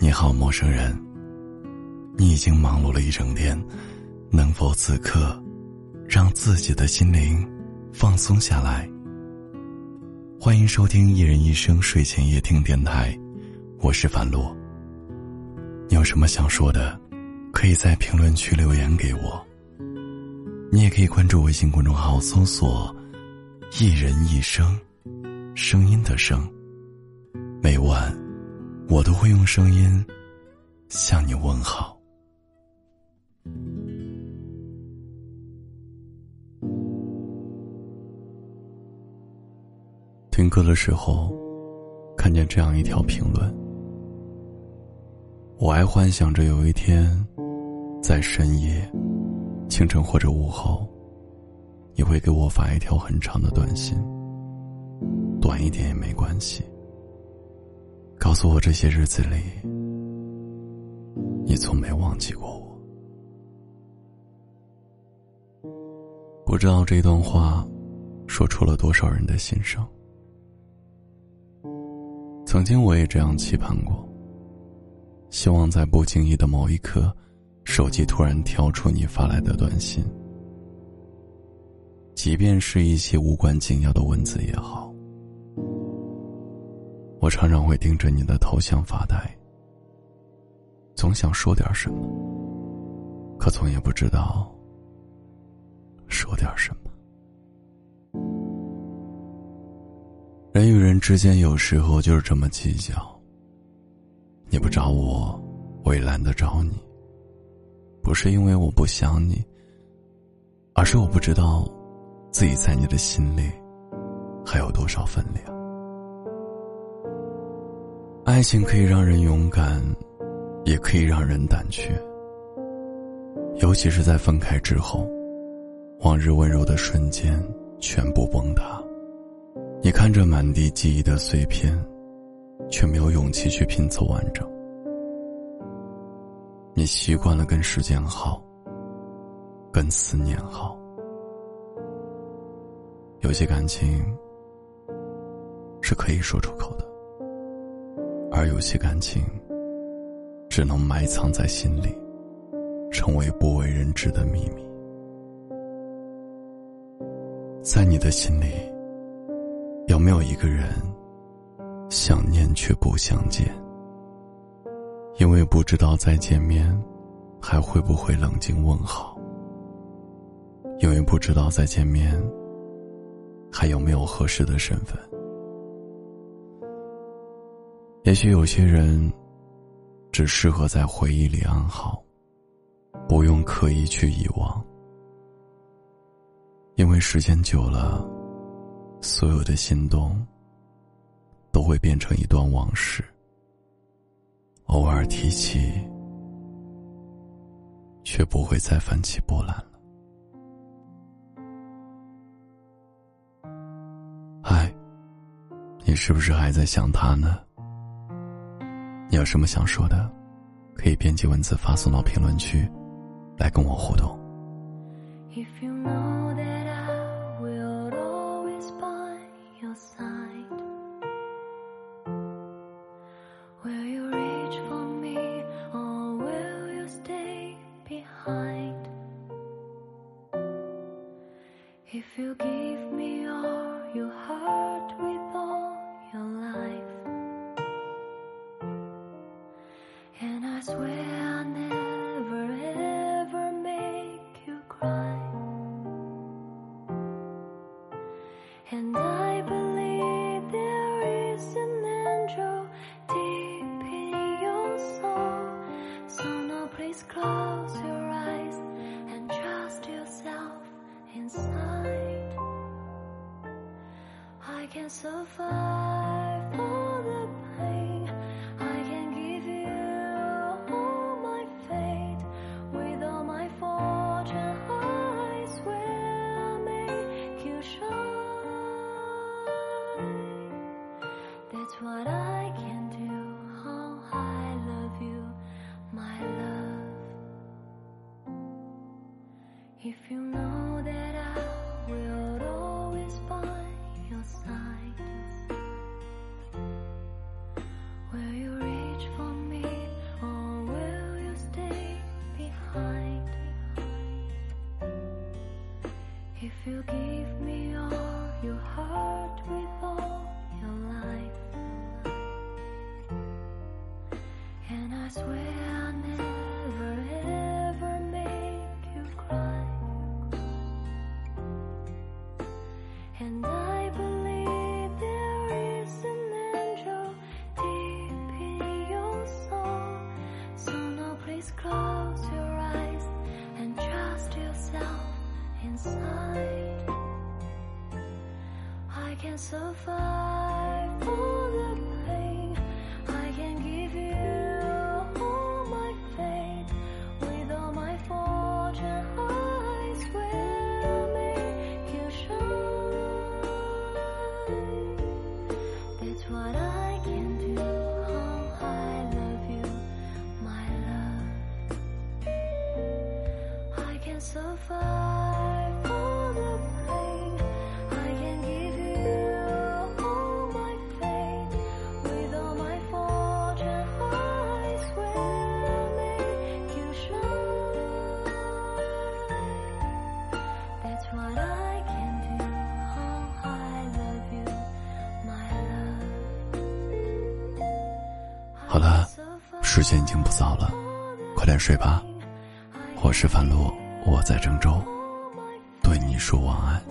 你好，陌生人。你已经忙碌了一整天，能否此刻让自己的心灵放松下来？欢迎收听《一人一生睡前夜听电台》，我是樊洛。你有什么想说的，可以在评论区留言给我。你也可以关注微信公众号，搜索“一人一生”，声音的声。每晚，我都会用声音向你问好。听歌的时候，看见这样一条评论。我还幻想着有一天，在深夜、清晨或者午后，你会给我发一条很长的短信，短一点也没关系。告诉我这些日子里，你从没忘记过我。不知道这段话说出了多少人的心声。曾经我也这样期盼过，希望在不经意的某一刻，手机突然跳出你发来的短信，即便是一些无关紧要的文字也好。我常常会盯着你的头像发呆，总想说点什么，可总也不知道。说点什么？人与人之间有时候就是这么计较。你不找我，我也懒得找你。不是因为我不想你，而是我不知道自己在你的心里还有多少分量。爱情可以让人勇敢，也可以让人胆怯，尤其是在分开之后。往日温柔的瞬间全部崩塌，你看着满地记忆的碎片，却没有勇气去拼凑完整。你习惯了跟时间耗，跟思念耗。有些感情是可以说出口的，而有些感情只能埋藏在心里，成为不为人知的秘密。在你的心里，有没有一个人想念却不相见？因为不知道再见面还会不会冷静问好？因为不知道再见面还有没有合适的身份？也许有些人只适合在回忆里安好，不用刻意去遗忘。因为时间久了，所有的心动都会变成一段往事。偶尔提起，却不会再泛起波澜了。嗨，你是不是还在想他呢？你有什么想说的，可以编辑文字发送到评论区，来跟我互动。I never ever make you cry. And I believe there is an intro deep in your soul. So now please close your eyes and trust yourself inside. I can survive If you know that I will always by your side Will you reach for me or will you stay behind? If you give me all your heart with all your life And I swear I never so far 好了时间已经不早了快点睡吧。我是樊璐我在郑州对你说晚安。